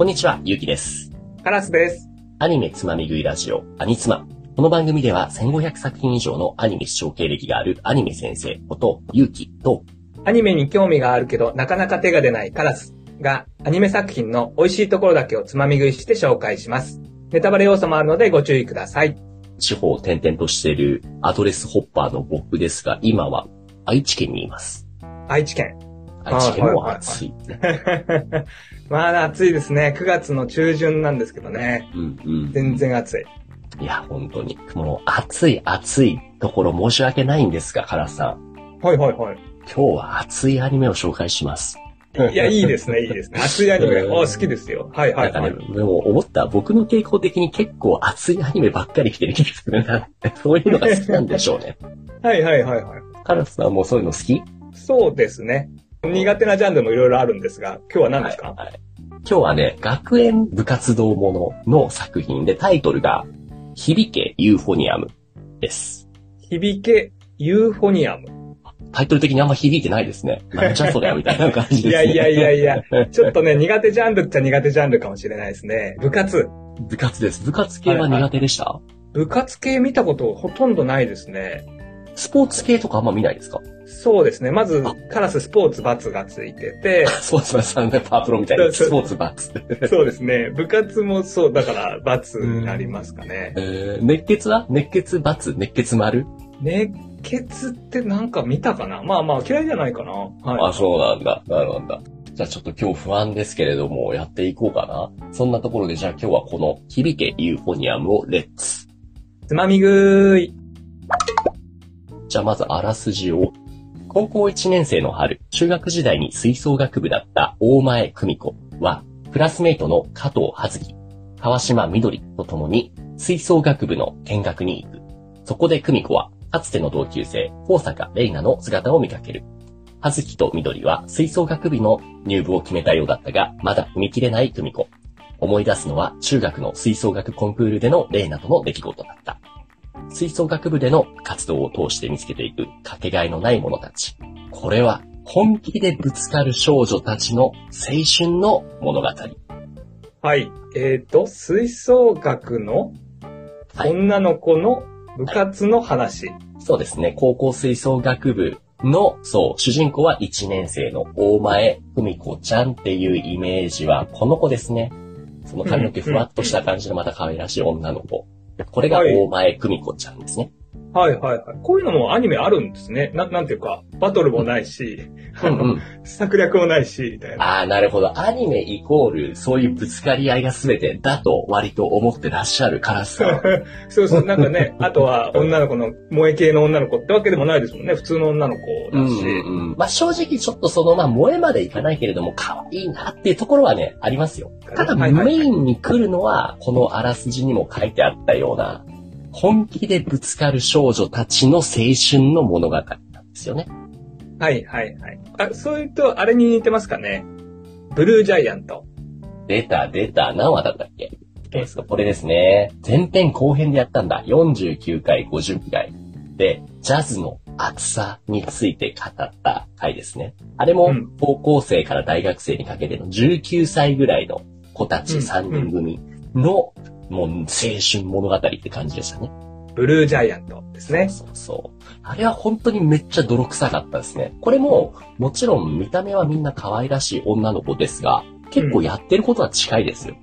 こんにちは、ゆうきです。カラスです。アニメつまみ食いラジオ、アニツマ。この番組では1500作品以上のアニメ視聴経歴があるアニメ先生こと、ゆうきと、アニメに興味があるけど、なかなか手が出ないカラスが、アニメ作品の美味しいところだけをつまみ食いして紹介します。ネタバレ要素もあるのでご注意ください。地方を転々としているアドレスホッパーの僕ですが、今は愛知県にいます。愛知県。愛知県も暑い。まあ暑いですね。9月の中旬なんですけどね。うんうん。全然暑い。いや、本当に。もう暑い暑いところ申し訳ないんですが、カラスさん。はいはいはい。今日は熱いアニメを紹介します。いや、いいですね、いいですね。熱いアニメ。うんお好きですよ。はいはないんかねはい。、でも思った、僕の傾向的に結構熱いアニメばっかり来てる気がするな そういうのが好きなんでしょうね。はいはいはいはい。カラスさんもそういうの好き？そうですね。苦手なジャンルもいろいろあるんですが、今日は何ですか、はいはい今日はね、学園部活動ものの作品で、タイトルが、響けユーフォニアムです。響けユーフォニアム。タイトル的にあんま響いてないですね。なんじゃそりゃみたいな感じですね。いやいやいやいや、ちょっとね、苦手ジャンルっちゃ苦手ジャンルかもしれないですね。部活。部活です。部活系は苦手でした、部活系見たことほとんどないですね。スポーツ系とかあんま見ないですか？そうですね。まずあ、カラススポーツバツがついてて、スポーツマンさんね、パープロみたいな。スポーツバツ。そうですね。部活もそう、だからバツになりますかね。えー、熱血は？熱血？バツ熱血丸？熱血ってなんか見たかな？まあまあ嫌いじゃないかな。はい。あ、そうなんだ。なるほど。じゃあちょっと今日不安ですけれども、やっていこうかな。そんなところで、じゃあ今日はこの響けユーフォニアムをレッツ。つまみ食い。じゃあまずあらすじを。高校1年生の春、中学時代に吹奏楽部だった大前久美子は、クラスメイトの加藤葉月、川島みどりと共に吹奏楽部の見学に行く。そこで久美子は、かつての同級生、高坂玲奈の姿を見かける。葉月とみどりは吹奏楽部の入部を決めたようだったが、まだ踏み切れない久美子。思い出すのは中学の吹奏楽コンクールでの玲奈との出来事だった。吹奏楽部での活動を通して見つけていくかけがえのない者たち。これは本気でぶつかる少女たちの青春の物語。はい。えっ、と、吹奏楽のはい女の子の部活の話。そうですね。高校吹奏楽部の、そう、主人公は1年生の大前久美子ちゃんっていうイメージはこの子ですね。その髪の毛ふわっとした感じのまた可愛らしい女の子。これが大前久美子ちゃんですね。はいはいはい。こういうのもアニメあるんですね。ななんていうか、バトルもないし、あの、うんうん。策略もないし、みたいな。ああ、なるほど。アニメイコール、そういうぶつかり合いが全てだと割と思ってらっしゃるからさ。そうそう、なんかね、あとは女の子の、萌え系の女の子ってわけでもないですもんね。普通の女の子うんだし。うんうん。まあ正直ちょっとその、まあ萌えまでいかないけれども、可愛いなっていうところはね、ありますよ。ただメインに来るのは、このあらすじにも書いてあったような、本気でぶつかる少女たちの青春の物語なんですよね。はいはいはい。あ、そういうと、あれに似てますかね。ブルージャイアント。出た出た、何話だったっけ？えーと、これですね。前編後編でやったんだ。49回、50回。で、ジャズの厚さについて語った回ですね。あれもうん高校生から大学生にかけての19歳ぐらいの子たちうん3人組の、もう青春物語って感じでしたね。ブルージャイアントですね。そうそう。あれは本当にめっちゃ泥臭かったですね。これも、もちろん見た目はみんな可愛らしい女の子ですが、結構やってることは近いですよ。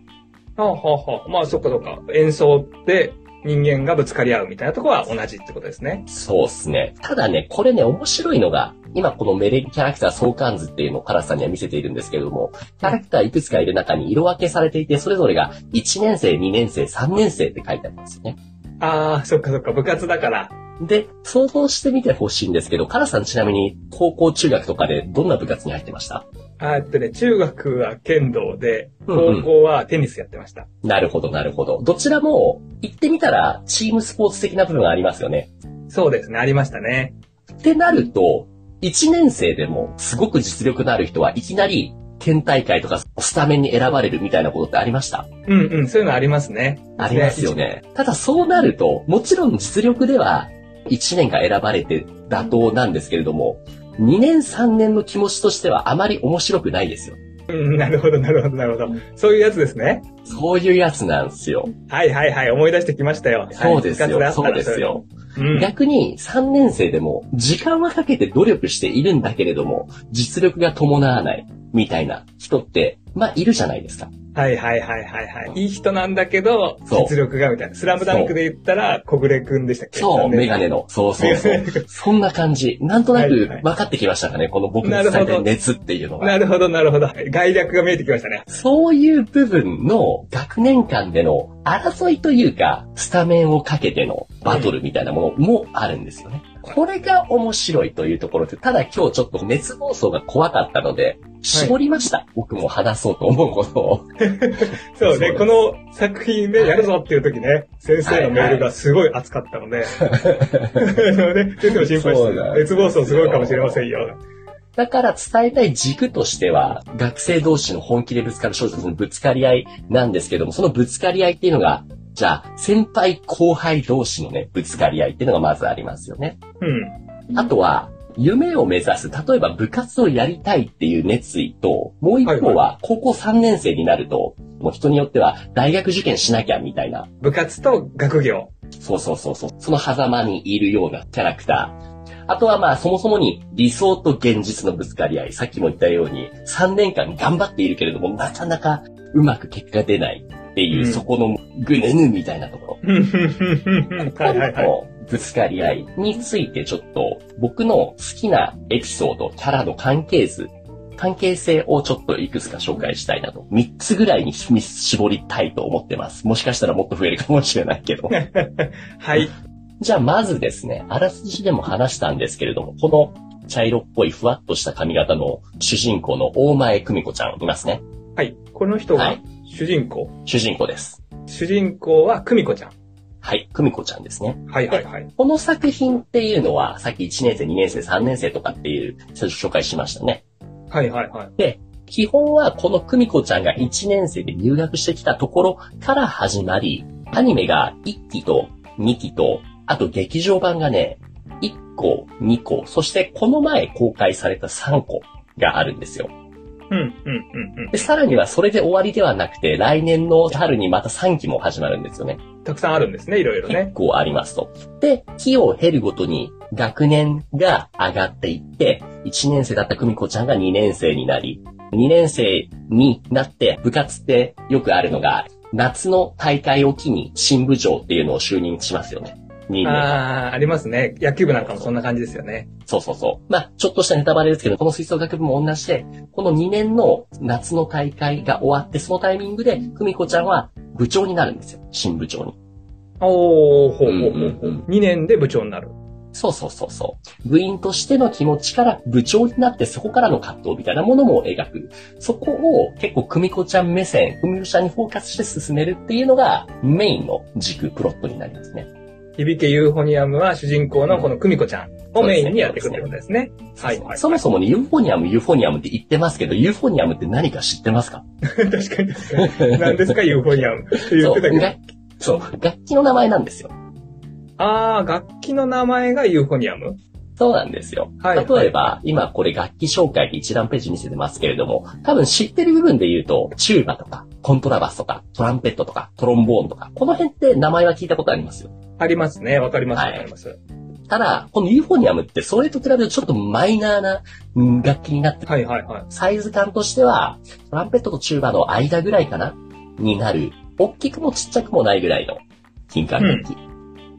はあ、はあはあ、まあそっかそっか。演奏で人間がぶつかり合うみたいなところは同じってことですね。そうっすね。ただね、これね、面白いのが、今このメレキャラクター相関図っていうのをカラスさんには見せているんですけれども、キャラクターいくつかいる中に色分けされていて、それぞれが1年生、2年生、3年生って書いてありますよね。ああ、そっかそっか。部活だから。で、想像してみてほしいんですけど、カラスさんちなみに高校中学とかでどんな部活に入ってました？あーえっとね、中学は剣道で、うんうん高校はテニスやってました。なるほど、なるほど。どちらも、言ってみたら、チームスポーツ的な部分がありますよね。そうですね、ありましたね。ってなると、1年生でもすごく実力のある人はいきなり県大会とかスタメンに選ばれるみたいなことってありました？うんうん、そういうのありますね。ありますよね。ただそうなると、もちろん実力では1年が選ばれて妥当なんですけれども、2年3年の気持ちとしてはあまり面白くないですよ。うん、なるほど、なるほど、なるほど。そういうやつですね。そういうやつなんですよ。はいはいはい、思い出してきましたよ。そうですよ。はいそうですよ。。部活であったら逆に3年生でも時間はかけて努力しているんだけれども、実力が伴わないみたいな人って、まあいるじゃないですか。うんはいはいはいはいはい。いい人なんだけど、そう実力がみたいな。スラムダンクで言ったら、小暮くんでしたっけ？そう、メガネの。そうそうそう。そんな感じ。なんとなくはいはい分かってきましたかね、この僕の伝えたい熱っていうのが。なるほど、なるほど。概略が見えてきましたね。そういう部分の学年間での争いというか、スタメンをかけてのバトルみたいなものもあるんですよね。これが面白いというところで、ただ今日ちょっと熱暴走が怖かったので、絞りました。僕も話そうと思うことを。そうね、この作品でやるぞっていう時ね、先生のメールがすごい熱かったので、ね、先生も心配して、熱暴走すごいかもしれませんよ。だから伝えたい軸としては、学生同士の本気でぶつかる小説のぶつかり合いなんですけども、そのぶつかり合いっていうのが、じゃあ、先輩後輩同士のね、ぶつかり合いっていうのがまずありますよね。うん。あとは、夢を目指す、例えば部活をやりたいっていう熱意と、もう一方は高校3年生になると、もう人によっては大学受験しなきゃみたいな、部活と学業。そうそうそうそう、その狭間にいるようなキャラクター。あとはまあそもそもに理想と現実のぶつかり合い。さっきも言ったように3年間頑張っているけれどもなかなかうまく結果が出ないっていう、うんそこのぐぬぬみたいなところ。はいはいはい。のぶつかり合いについてちょっと僕の好きなエピソード、キャラの関係図、関係性をちょっといくつか紹介したいなと。3つぐらいに絞りたいと思ってます。もしかしたらもっと増えるかもしれないけど。はい。じゃあまずですね、あらすじでも話したんですけれども、この茶色っぽいふわっとした髪型の主人公の大前久美子ちゃんいますね。はい。この人がはい主人公？主人公です。主人公は久美子ちゃん。はい、久美子ちゃんですね。はいはいはい。この作品っていうのは、さっき1年生、2年生、3年生とかっていう、紹介しましたね。はいはいはい。基本はこの久美子ちゃんが1年生で入学してきたところから始まり、アニメが1期と2期と、あと劇場版がね、1個、2個、そしてこの前公開された3個があるんですよ。うん、うん、うん、うん。で、さらにはそれで終わりではなくて、来年の春にまた3期も始まるんですよね。たくさんあるんですね、いろいろ結ね。構ありますと。で、期を経るごとに学年が上がっていって、1年生だった久美子ちゃんが2年生になり、2年生になって部活ってよくあるのが、夏の大会を機に新部長っていうのを就任しますよね。2年。ああ、ありますね。野球部なんかもそんな感じですよね。そうそうそう。まあ、ちょっとしたネタバレですけど、この吹奏楽部も同じで、この2年の夏の大会が終わって、そのタイミングで、久美子ちゃんは部長になるんですよ。新部長に。おー、ほうほうほう。うんうんうん2年で部長になる。そうそうそうそう。部員としての気持ちから部長になってそこからの葛藤みたいなものも描く。そこを結構久美子ちゃん目線、久美子ちゃんにフォーカスして進めるっていうのがメインの軸、プロットになりますね。響けユーフォニアムは主人公のこの久美子ちゃんをメインにやっていくってことですね。はいはい。そもそもね、ユーフォニアム、ユーフォニアムって言ってますけど、ユーフォニアムって何か知ってますか？確かに確かに。何ですか、ユーフォニアムって言そうってたけど。楽そう、楽器の名前なんですよ。あー、楽器の名前がユーフォニアム？そうなんですよ。はい例えば、今これ楽器紹介で一覧ページ見せてますけれども、多分知ってる部分で言うと、チューバとか、コントラバスとか、トランペットとか、トロンボーンとか、この辺って名前は聞いたことありますよ。ありますね。わかります、はいわかります。ただ、このユーフォニアムってそれと比べるとちょっとマイナーなうん楽器になってるはいはいはい。サイズ感としては、トランペットとチューバの間ぐらいかな？になる、大きくもちっちゃくもないぐらいの金管楽器。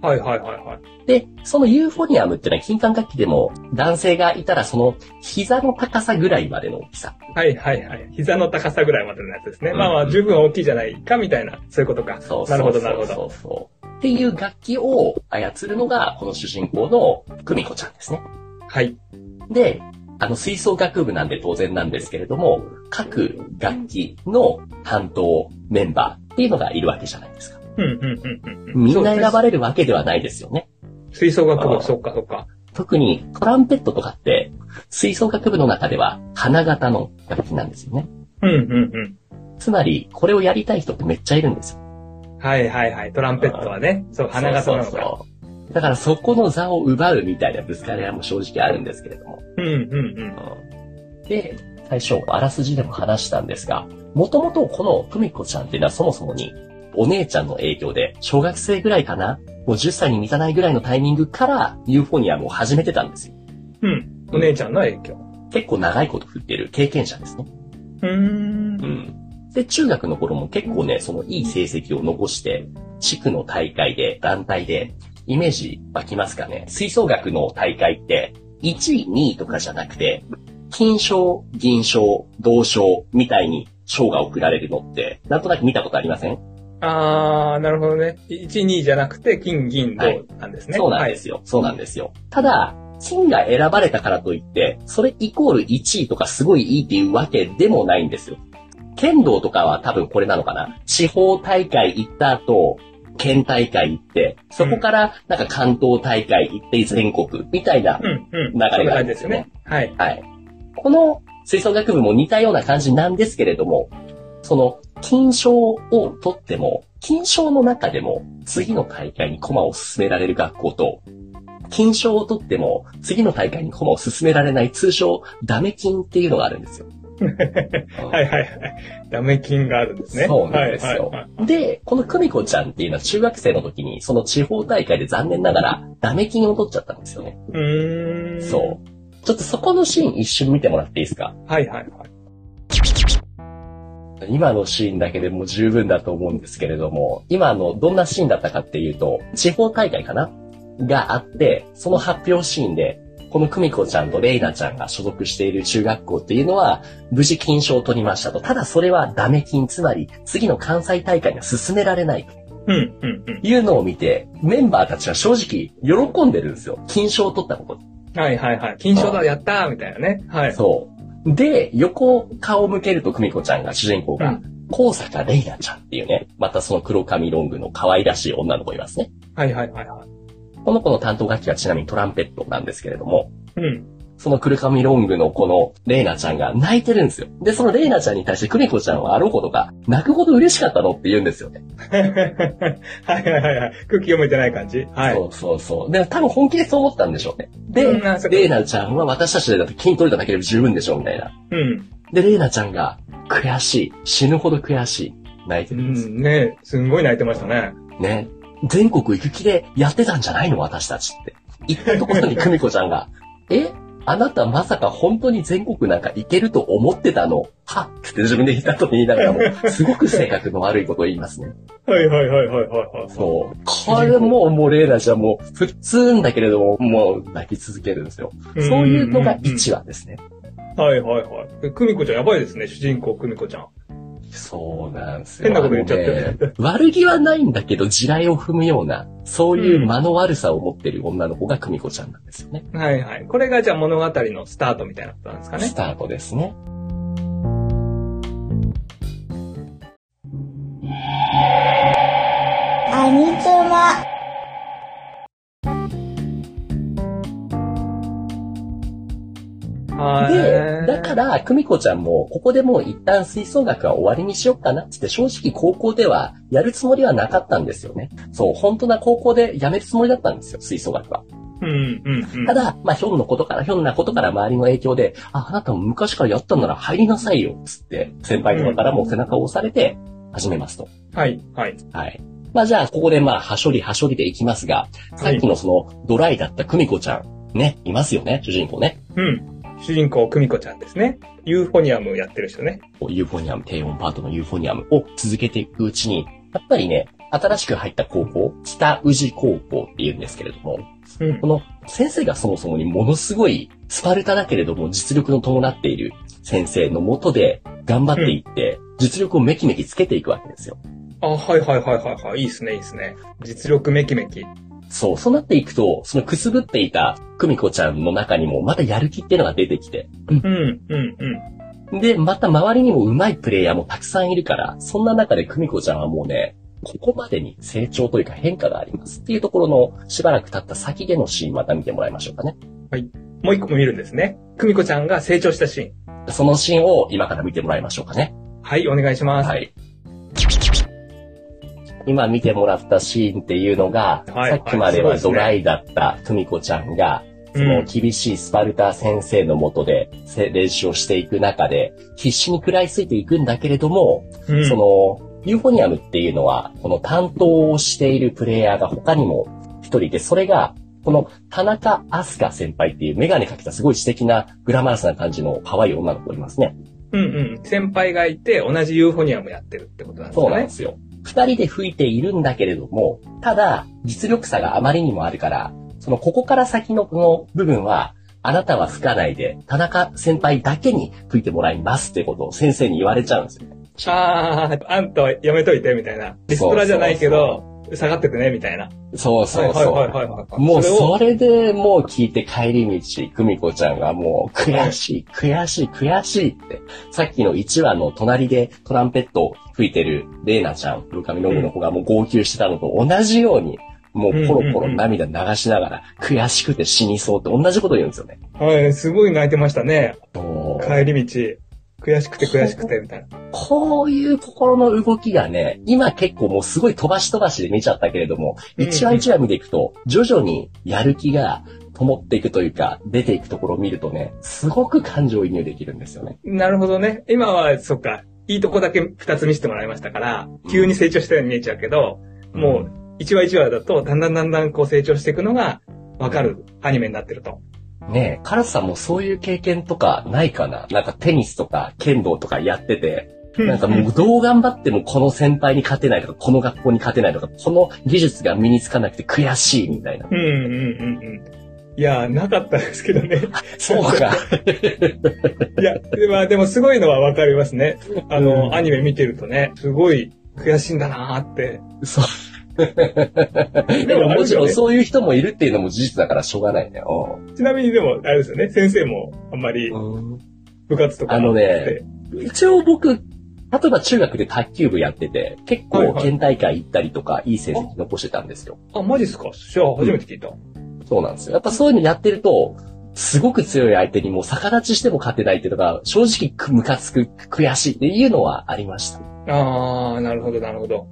はいはいはいはい。で、そのユーフォニアムっていうのは金管楽器でも男性がいたらその膝の高さぐらいまでの大きさ。はいはいはい。膝の高さぐらいまでのやつですね。うんまあまあ、十分大きいじゃないかみたいな、そういうことか。そうなるほどなるほど。そうそう。っていう楽器を操るのがこの主人公の久美子ちゃんですね。はい。で、あの吹奏楽部なんで当然なんですけれども、各楽器の担当メンバーっていうのがいるわけじゃないですか。うんうんうんうん。みんな選ばれれるわけではないですよね。吹奏楽部、そっかそっか。特にトランペットとかって、吹奏楽部の中では花形の楽器なんですよね。うんうんうん。つまり、これをやりたい人ってめっちゃいるんですよ。はいはいはい。トランペットはね、そう、花形なのか。そうそうそうだからそこの座を奪うみたいなぶつかり合いも正直あるんですけれども。うんうんうん。で、最初、あらすじでも話したんですが、もともとこの久美子ちゃんっていうのはそもそもに、お姉ちゃんの影響で、小学生ぐらいかな？もう10歳に満たないぐらいのタイミングからユーフォニアムを始めてたんですよ。うん。お姉ちゃんの影響。結構長いこと振ってる経験者ですね。うーんう。ん。で、中学の頃も結構ね、そのいい成績を残して、地区の大会で、団体で、イメージ湧きますかね？吹奏楽の大会って、1位、2位とかじゃなくて、金賞、銀賞、銅賞みたいに賞が贈られるのって、なんとなく見たことありません、あー、なるほどね。1、2じゃなくて、金、銀、はい銅なんですね。そうなんですよ。そうなんですよ。ただ、金が選ばれたからといって、それイコール1位とかすごいいいっていうわけでもないんですよ。剣道とかは多分これなのかな。地方大会行った後、県大会行って、そこからなんか関東大会行って全国みたいなはい。うん、うん。流れがあるんそんな感じですよね。はい。はい。この吹奏楽部も似たような感じなんですけれども、その金賞を取っても、金賞の中でも次の大会に駒を進められる学校と、金賞を取っても次の大会に駒を進められない通称ダメ金っていうのがあるんですよ。はいはいはい。ダメ金があるんですね。そうなんですよはいはいはい。で、この久美子ちゃんっていうのは中学生の時にその地方大会で残念ながらダメ金を取っちゃったんですよね。うーん。そう。ちょっとそこのシーン一瞬見てもらっていいですか？はいはいはい。今のシーンだけでも十分だと思うんですけれども、今のどんなシーンだったかっていうと、地方大会かな？があって、その発表シーンで、この久美子ちゃんとレイナちゃんが所属している中学校っていうのは、無事金賞を取りましたと。ただそれはダメ金、つまり次の関西大会には進められないとうん、うん、うん。いうのを見て、メンバーたちは正直喜んでるんですよ。金賞を取ったことに。はいはいはい。金賞だ、やったーみたいなね。はい。そう。で、横顔を向けると久美子ちゃんが、主人公がうん、高坂レイナちゃんっていうね、またその黒髪ロングの可愛らしい女の子いますね。はいはいはいはい。この子の担当楽器はちなみにトランペットなんですけれども、うん。その黒髪ロングのこのレイナちゃんが泣いてるんですよ。で、そのレイナちゃんに対して久美子ちゃんはあろうことか、泣くほど嬉しかったのって言うんですよね。はいはいはいはい。空気読めてない感じ？はい。そうそうそう。で、多分本気でそう思ったんでしょうね。で、うんレイナちゃんは私たちでだって筋取れただけで十分でしょみたいな。うん。で、レイナちゃんが悔しい。死ぬほど悔しい。泣いてうるんですよ。ん、ねすんごい泣いてましたね。ね。全国行く気でやってたんじゃないの？私たちって。言ったところに久美子ちゃんが、え？あなたまさか本当に全国なんか行けると思ってたの？はっって自分で言ったと言いながらも、すごく性格の悪いことを言いますね。はいはいはいはいはいはい。そう。これもう、もうレイナちゃんもう普通んだけれども、もう泣き続けるんですよ。そういうのが1話ですね。はいはいはい。久美子ちゃんやばいですね、主人公久美子ちゃん。そうなんですよ。変なこと言っちゃってるね悪気はないんだけど、地雷を踏むような、そういう間の悪さを持ってる女の子が久美子ちゃんなんですよね。はいはい。これがじゃあ物語のスタートみたいなことなんですかねス。タートですね。アニツマで、だから、久美子ちゃんも、ここでもう一旦吹奏楽は終わりにしよっかなってって、正直高校ではやるつもりはなかったんですよね。そう、本当な高校で辞めるつもりだったんですよ、吹奏楽は。うんうんうん。ただ、まあ、ひょんのことから、ひょんなことから周りの影響で、あ、あなたも昔からやったんなら入りなさいよ、つって、先輩とかからも背中を押されて、始めますと。はいはい。はい。まあ、じゃあ、ここでまあ、はしょりはしょりでいきますが、さっきのその、ドライだった久美子ちゃん、ね、いますよね、主人公ね。うん。主人公久美子ちゃんですね。ユーフォニアムやってる人ね。ユーフォニアム、低音パートのユーフォニアムを続けていくうちに、やっぱりね、新しく入った高校、北宇治高校って言うんですけれども、うん。この先生がそもそもにものすごいスパルタだけれども実力の伴っている先生のもとで頑張っていって、実力をめきめきつけていくわけですよ。あ、はいはいはいはいはい。いいっすねいいっすね。実力めきめき。そう、そうなっていくと、そのくすぶっていた久美子ちゃんの中にもまたやる気っていうのが出てきて、うんうんうん。で、また周りにも上手いプレイヤーもたくさんいるから、そんな中で久美子ちゃんはもうね、ここまでに成長というか変化がありますっていうところのしばらく経った先でのシーンまた見てもらいましょうかね。もう一個も見るんですね。久美子ちゃんが成長したシーン。そのシーンを今から見てもらいましょうかね。はい、お願いします。はい。今見てもらったシーンっていうのが、はいさっきまではドライだった久美子ちゃんが、その厳しいスパルタ先生のもとでせ練習をしていく中で、必死に食らいついていくんだけれども、うんその、ユーフォニアムっていうのは、この担当をしているプレイヤーが他にも一人で、それが、この田中あすか先輩っていうメガネかけたすごい素敵なグラマラスな感じの可愛い女の子いますね。うんうん。先輩がいて、同じユーフォニアムやってるってことなんですよね。そうなんですよ。二人で吹いているんだけれども、ただ、実力差があまりにもあるから、その、ここから先のこの部分は、あなたは吹かないで、田中先輩だけに吹いてもらいますってことを先生に言われちゃうんですよね。ああ、あんたはやめといて、みたいな。リストラじゃないけど、下がっててね、みたいな。そうそうそう。はいはいはいはい。もうそれでもう聞いて帰り道、久美子ちゃんがもう悔しい、悔しい、悔しいって。さっきの1話の隣でトランペットを吹いてるレイナちゃん、ルカミノグの子がもう号泣してたのと同じように、もうポロポロ涙流しながら悔しくて死にそうって同じこと言うんですよね。はい、すごい泣いてましたね。帰り道。悔しくて悔しくて、みたいな。こういう心の動きがね、今結構もうすごい飛ばし飛ばしで見ちゃったけれども、うん一話一話見ていくと、徐々にやる気が灯っていくというか、出ていくところを見るとね、すごく感情移入できるんですよね。なるほどね。今は、そっか、いいとこだけ二つ見せてもらいましたから、急に成長したように見えちゃうけど、もう、一話一話だと、だんだんだんだんこう成長していくのが、わかるアニメになってると。ねえ、カラスさんもそういう経験とかないかな？なんかテニスとか剣道とかやってて、なんかもうどう頑張ってもこの先輩に勝てないとか、この学校に勝てないとか、この技術が身につかなくて悔しいみたいな。うんうんうんうん。いや、なかったですけどね。そうか。いや、でまあでもすごいのはわかりますね。あの、うんアニメ見てるとね、すごい悔しいんだなーって。そう。でももちろんそういう人もいるっていうのも事実だからしょうがないね。ちなみにでも、あれですよね、先生もあんまりうん部活とかあのね一応僕、例えば中学で卓球部やってて、結構はいはい県大会行ったりとか、いい成績残してたんですよ。あ、マジっすか？じゃあ初めて聞いた。そうなんですよ。やっぱそういうのやってると、すごく強い相手にもう逆立ちしても勝てないっていうのが、正直くムカつく、悔しいっていうのはありました。あー、なるほど、なるほど。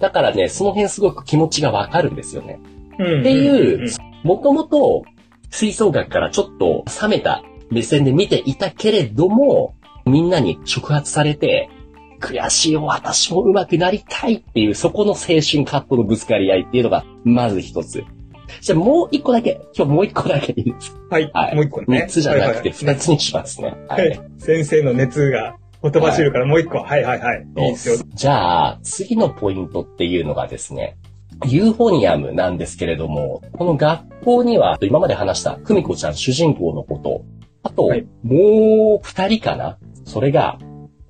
だからね、その辺すごく気持ちがわかるんですよね。うん。っていううんもともと、吹奏楽からちょっと冷めた目線で見ていたけれども、みんなに触発されて、悔しいよ、私も上手くなりたいっていう、そこの青春カットのぶつかり合いっていうのが、まず一つ。じゃあもう一個だけ、今日もう一個だけいいです。はい、はいもう一個ね。三つじゃなくてはいはい二つにしますね。ははいい。先生の熱がほとばしるからもう一個。はいはいはい。いいですよ。じゃあ、次のポイントっていうのがですね、ユーフォニアムなんですけれども、この学校には、今まで話した久美子ちゃん主人公のこと、あと、はいもう二人かな？それが、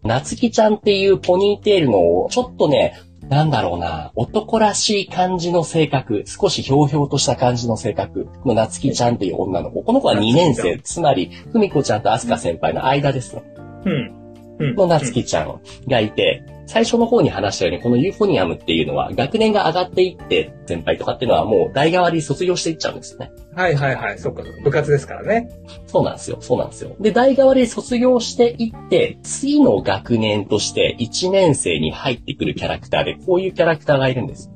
夏希ちゃんっていうポニーテールの、ちょっとね、なんだろうな、男らしい感じの性格、少しひょうひょうとした感じの性格の夏希ちゃんっていう女の子。この子は2年生、つまり、久美子ちゃんと飛鳥先輩の間ですね。うん。うん。の夏希ちゃんがいて、最初の方に話したように、このユーフォニアムっていうのは、学年が上がっていって、先輩とかっていうのはもう代替わり卒業していっちゃうんですよね。はいはいはい。そっか。部活ですからね。そうなんですよ。そうなんですよ。で、代替わり卒業していって、次の学年として1年生に入ってくるキャラクターで、こういうキャラクターがいるんです。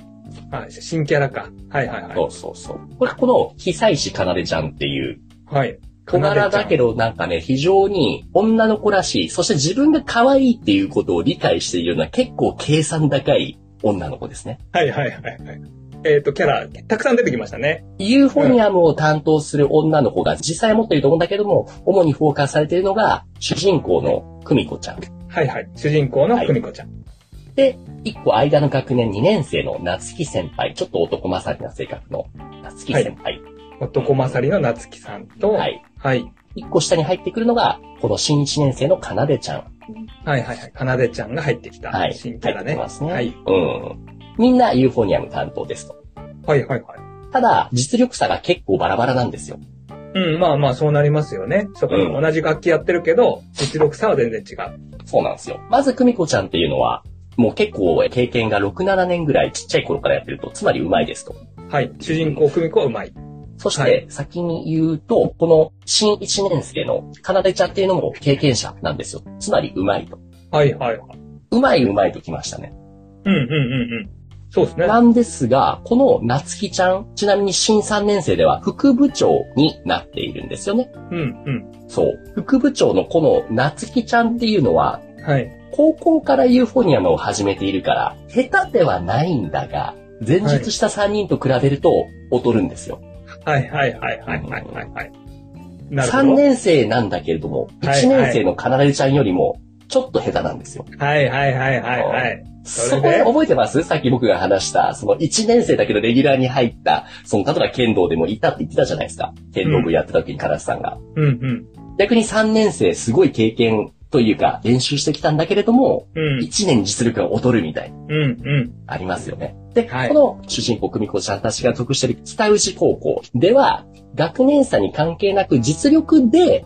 はい。新キャラか。はいはいはい。そうそうそう。これ、この、久石かなでちゃんっていう、はい。小柄だけど。どなんかね、非常に女の子らしい、そして自分が可愛いっていうことを理解しているような結構計算高い女の子ですね。はいはいはいはい。えっ、と、キャラ、たくさん出てきましたね。ユーフォニアムを担当する女の子が実際持っていると思うんだけども、主にフォーカスされているのが主人公の久美子ちゃん。はいはい。主人公の久美子ちゃん。で、一個間の学年2年生の夏希先輩、ちょっと男勝りな性格の夏希先輩。男勝りの夏希さんと、は。はいい。はい。一個下に入ってくるのが、この新1年生のかなでちゃん。はいはいはい。かなでちゃんが入ってきた。はい。新キャラね。入ってますね。はい。うん。みんなユーフォニアム担当ですと。はいはいはい。ただ、実力差が結構バラバラなんですよ。うん、まあまあそうなりますよね。そこにうん同じ楽器やってるけど、実力差は全然違う。そうなんですよ。まず、久美子ちゃんっていうのは、もう結構経験が6、7年ぐらいちっちゃい頃からやってると、つまり上手いですと。はい。主人公久美子はうまい。そしはて、先に言うと、この新1年生のかなでちゃんっていうのも経験者なんですよ。つまり上手いと。はいはいはい。上手い上手いときましたね。うんうんうんそうですね。なんですが、この夏希ちゃん、ちなみに新3年生では副部長になっているんですよね。うん、うん。そう。副部長のこの夏希ちゃんっていうのは、はい。高校からユーフォニアムを始めているから、下手ではないんだが、前述した3人と比べると劣るんですよ。はい、はい、はい、はい、はい、はいはい。なるほ3ど。年生なんだけれども、はい1年生のかなでちゃんよりも、ちょっと下手なんですよ。はい、はい、はい、はい、はい。そそれで？こ覚えてます？さっき僕が話した、その1年生だけどレギュラーに入った、その、例えば剣道でもいたって言ってたじゃないですか。剣道部やってた時にカラスさんが。うん、逆に3年生すごい経験というか練習してきたんだけれども、うん。うん、1年実力が劣るみたい。うん、うん。ありますよね。で、はいこの主人公、久美子ちゃんたちが属している北宇治高校では、学年差に関係なく実力で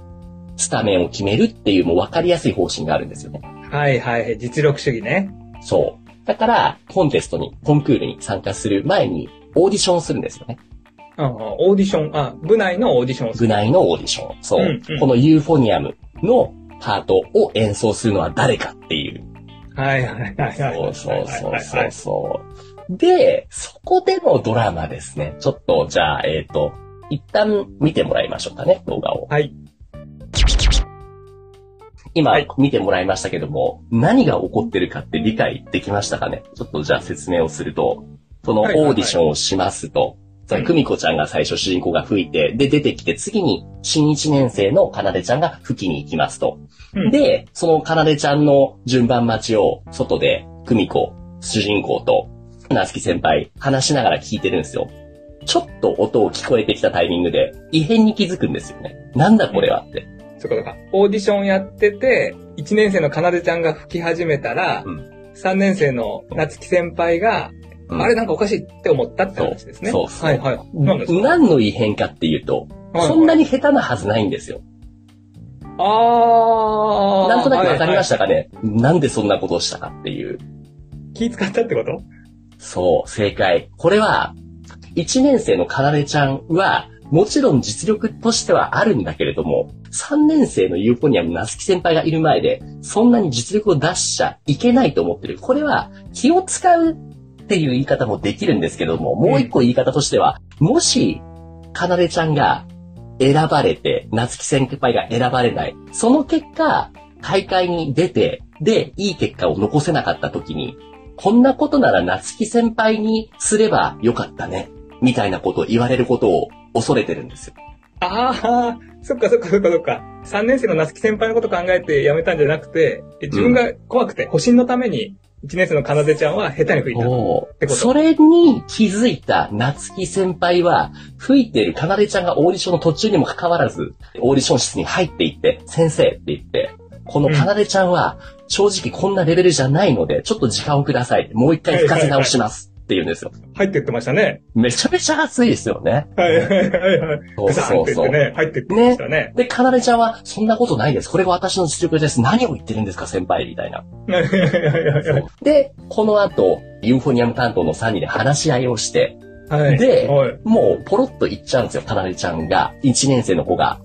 スタメンを決めるっていうもう分かりやすい方針があるんですよね。はい、はい、実力主義ね。そう。だから、コンテストに、コンクールに参加する前にオーディションをするんですよね。うん、うんオーディション、あ、部内のオーディション。部内のオーディション。そう。うんうんこのユーフォニアムのパートを演奏するのは誰かっていう。はい、はい、はい、はい。そうそうそうはいそうそう。で、そこでのドラマですね。ちょっと、じゃあ、えっ、と、一旦見てもらいましょうかね、動画を。はい。今、はい見てもらいましたけども、何が起こってるかって理解できましたかね？ちょっとじゃあ説明をすると、そのオーディションをしますと、その久美子ちゃんが最初主人公が吹いて、で、出てきて、次に新一年生のかなでちゃんが吹きに行きますと。うんで、そのかなでちゃんの順番待ちを外で、久美子、主人公と、なつき先輩、話しながら聞いてるんですよ。ちょっと音を聞こえてきたタイミングで、異変に気づくんですよね。なんだこれはって。そういうことか。オーディションやってて、1年生のかなでちゃんが吹き始めたら、うん3年生の夏希先輩が、うんあれなんかおかしいって思ったって話ですね。そうそうはいはい。何の異変かっていうと、はいそんなに下手なはずないんですよ。あー。なんとなくわかりまししたかね、なんでそんなことをしたかっていう。た。気使ったってこと？そう、正解。これは、1年生のかなでちゃんは、もちろん実力としてはあるんだけれども、3年生のユーフォニアムなつき先輩がいる前で、そんなに実力を出しちゃいけないと思ってる。これは気を使うっていう言い方もできるんですけども、もう一個言い方としては、もし、かなでちゃんが選ばれて、なつき先輩が選ばれない。その結果、大会に出て、で、いい結果を残せなかった時に、こんなことなら夏木先輩にすればよかったね。みたいなことを言われることを恐れてるんですよ。ああ、そっかそっかそっかそっか。3年生の夏希先輩のこと考えて辞めたんじゃなくて、え自分が怖くて、保身のために、1年生のかなでちゃんは下手に吹いた。てことそれに気づいた夏木先輩は、吹いてるかなでちゃんがオーディションの途中にもかかわらず、オーディション室に入っていって、先生って言って、このかなでちゃんは、正直こんなレベルじゃないので、ちょっと時間をください。もう一回吹かせ直します。って言うんですよ。入ってってましたね。めちゃめちゃ熱いですよね。はいはいはいはい。そうそうそう。入ってってましたね。で、かなでちゃんは、そんなことないです。これが私の実力です。何を言ってるんですか、先輩みたいな。はいはいはいはいはいで、この後、ユーフォニアム担当の3人で話し合いをして、はい。ではい。もうポロッと言っちゃうんですよ、かなでちゃんが。1年生の子が。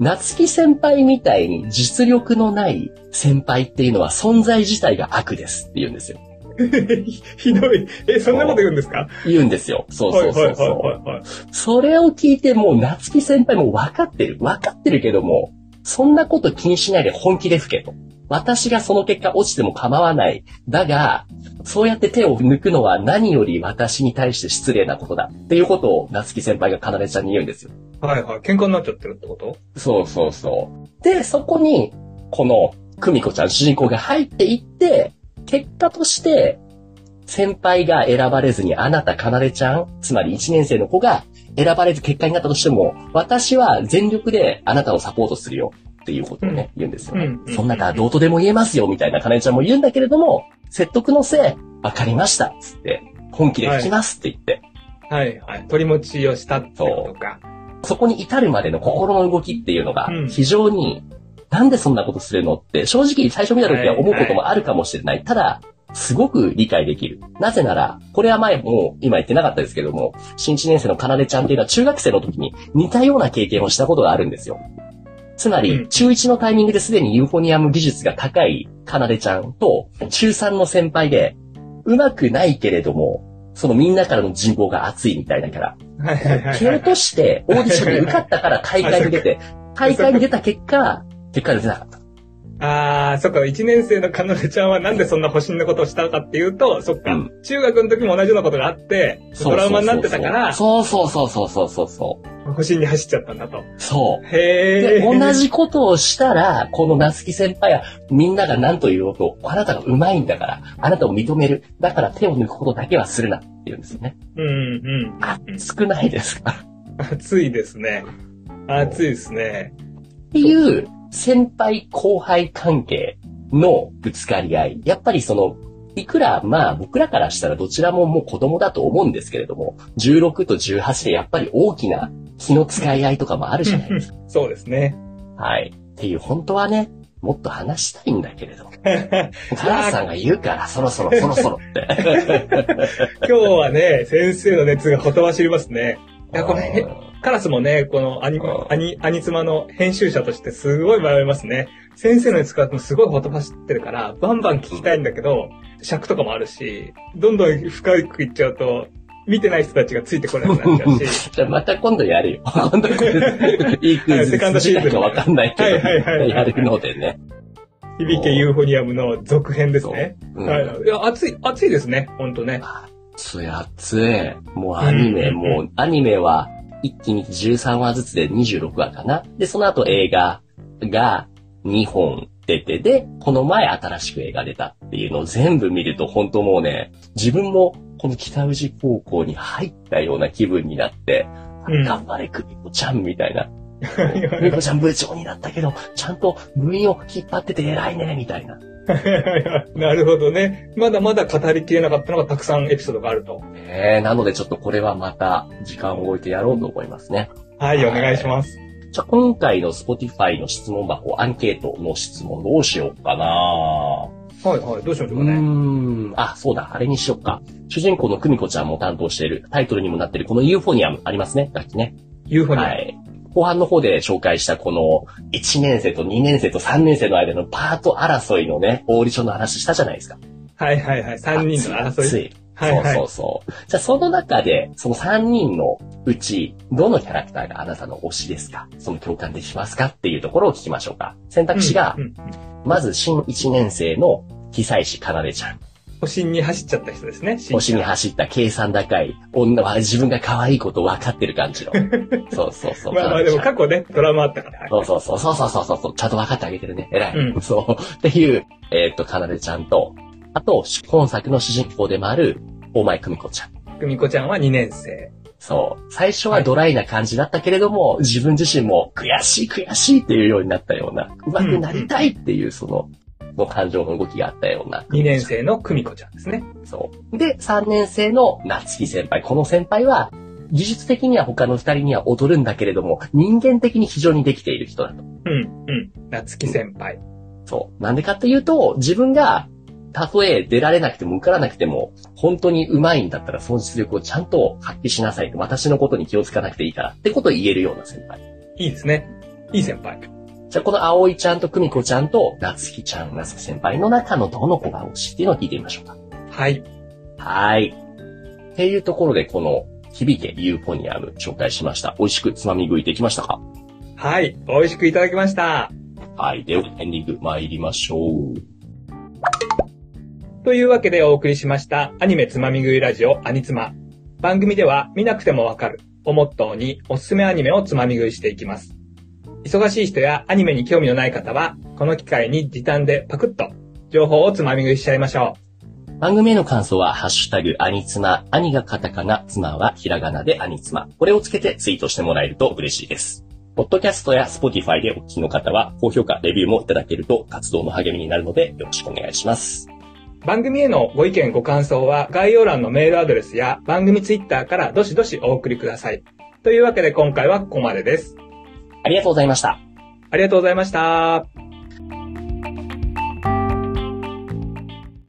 夏木先輩みたいに実力のない先輩っていうのは存在自体が悪ですって言うんですよ。ひどい。え、そんなこと言うんですか？言うんですよ。そうそうそうそう。はいはいはいはい。それを聞いてもう夏木先輩も分かってる。分かってるけども、そんなこと気にしないで本気で吹けと。私がその結果落ちても構わない。だが、そうやって手を抜くのは何より私に対して失礼なことだ。っていうことを夏木先輩がかなでちゃんに言うんですよ。はいはい。喧嘩になっちゃってるってこと？そうそうそう。で、そこに、この、久美子ちゃん主人公が入っていって、結果として、先輩が選ばれずにあなたかなでちゃん、つまり1年生の子が選ばれず結果になったとしても、私は全力であなたをサポートするよっていうことをね、言うんですよね。うんそんなからどうとでも言えますよみたいなかなでちゃんも言うんだけれども、説得のせい、わかりました、つって、本気で聞きますって言って、はいはい。取り持ちをしたってことか。そこに至るまでの心の動きっていうのがうん非常に、なんでそんなことするのって正直最初見た時は思うこともあるかもしれない。ただ、すごく理解できる。なぜなら、これは前も今言ってなかったですけども、新1年生のかなでちゃんっていうのは中学生の時に似たような経験をしたことがあるんですよ。つまり、うん中1のタイミングですでにユーフォニアム技術が高いかなでちゃんと、中3の先輩で、うまくないけれども、そのみんなからの人望が熱いみたいなキャラ。はいはいはい蹴落として、オーディションに受かったから 大会に出て、大会に出た結果、結果出なかった。ああ、そっか、1年生のかなでちゃんはなんでそんな保身のことをしたかっていうと、そっか、うん中学の時も同じようなことがあって、トラウマになってたから、そうそうそうそうそうそうそう。保身に走っちゃったんだと。そう。へで、え。同じことをしたら、この夏木先輩は、みんなが何と言おうと、あなたが上手いんだから、あなたを認める。だから手を抜くことだけはするなって言うんですよね。うんうん。熱くないですか？暑いですね。暑いですね。っていう、先輩後輩関係のぶつかり合い。やっぱりその、いくら、まあ僕らからしたらどちらももう子供だと思うんですけれども、16と18でやっぱり大きな気の使い合いとかもあるじゃないですか。そうですね。はい。っていう、本当はね、もっと話したいんだけれども。母さんが言うから、そろそろそろそろって。今日はね、先生の熱がほとばしりますね。いや、これ、カラスもね、このアニうん、アニ、アニツマの編集者としてすごい迷いますね。先生の熱がすごいほとばしってるから、バンバン聞きたいんだけど、尺とかもあるし、どんどん深くいっちゃうと、見てない人たちがついてこれなくなっちゃうし。じゃあまた今度やるよ。今 度いいクイズセカンドシーズンかわかんないけど、はいはいはいはいやるのでね。響けユーフォニアムの続編ですね。うんはい。いや、熱い、熱いですね。ほんとね。熱い熱い。もうアニメ、う んもうアニメは一気に13話ずつで26話かな。で、その後映画が2本出て、で、この前新しく映画出たっていうのを全部見ると本当もうね、自分もこの北宇治高校に入ったような気分になって、うん頑張れ、クミコちゃんみたいな。クミコちゃん部長になったけど、ちゃんと部員を引っ張ってて偉いね、みたいな。なるほどね。まだまだ語りきれなかったのがたくさんエピソードがあると。えー、なのでちょっとこれはまた時間を置いてやろうと思いますね。はい、お願いします。じゃあ今回の Spotify の質問箱、アンケートの質問どうしようかなはいはい、どうしましょううーかね。ん。あ、そうだ、あれにしよっか。主人公の久美子ちゃんも担当している、タイトルにもなっているこのユーフォニアムありますね、楽器ね。ユーフォニアム。はい。後半の方で紹介したこの1年生と2年生と3年生の間のパート争いのね、オーディションの話したじゃないですか。はいはいはい。3人の争い。はいはいそうそうそう。じゃあその中で、その3人のうち、どのキャラクターがあなたの推しですか？その共感できますか？っていうところを聞きましょうか。選択肢がうん、うんまず新1年生の久石かなでちゃん。星に走っちゃった人ですね。星に走った計算高い女は自分が可愛いこと分かってる感じの。そうそうそう。まあまあでも過去ね、ドラマあったから。はいそうそうそうそうそうそうそう。ちゃんと分かってあげてるね。偉い。うんそう。っていう、えーっと、かなでちゃんと、あと、今作の主人公でもある、大前久美子ちゃん。久美子ちゃんは2年生。そう。最初はドライな感じだったけれども、自分自身も悔しい悔しいっていうようになったような、上手くなりたいっていうその、の感情の動きがあったような。2年生の久美子ちゃんですね。そう。で、3年生の夏木先輩。この先輩は、技術的には他の2人には劣るんだけれども、人間的に非常にできている人だと。うん、うん。夏木先輩。そう。なんでかっていうと、自分が、たとえ出られなくても受からなくても、本当に上手いんだったらその実力をちゃんと発揮しなさいと。私のことに気をつかなくていいからってことを言えるような先輩。いいですね。いい先輩。じゃあこの葵ちゃんと久美子ちゃんと夏希ちゃん、夏希先輩の中のどの子が推しっていうのを聞いてみましょうか。はい。はーい。っていうところでこの響けユーフォニアム紹介しました。美味しくつまみ食いできましたか？はい。美味しくいただきました。はい。ではエンディング参りましょう。というわけでお送りしましたアニメつまみ食いラジオアニツマ。番組では見なくてもわかるをモットーにおすすめアニメをつまみ食いしていきます。忙しい人やアニメに興味のない方は、この機会に時短でパクッと情報をつまみ食いしちゃいましょ番組への感想は、ハッシュタグ、アニつま、アニがカタカナ、つまはひらがなでアニつま。これをつけてツイートしてもらえると嬉しいです。ポッドキャストやスポティファイでお聞きの方は、高評価、レビューもいただけると活動の励みになるので、よろしくお願いします。う。番組へのご意見ご感想は概要欄のメールアドレスや番組ツイッターからどしどしお送りください。というわけで今回はここまでです。ありがとうございました。ありがとうございました。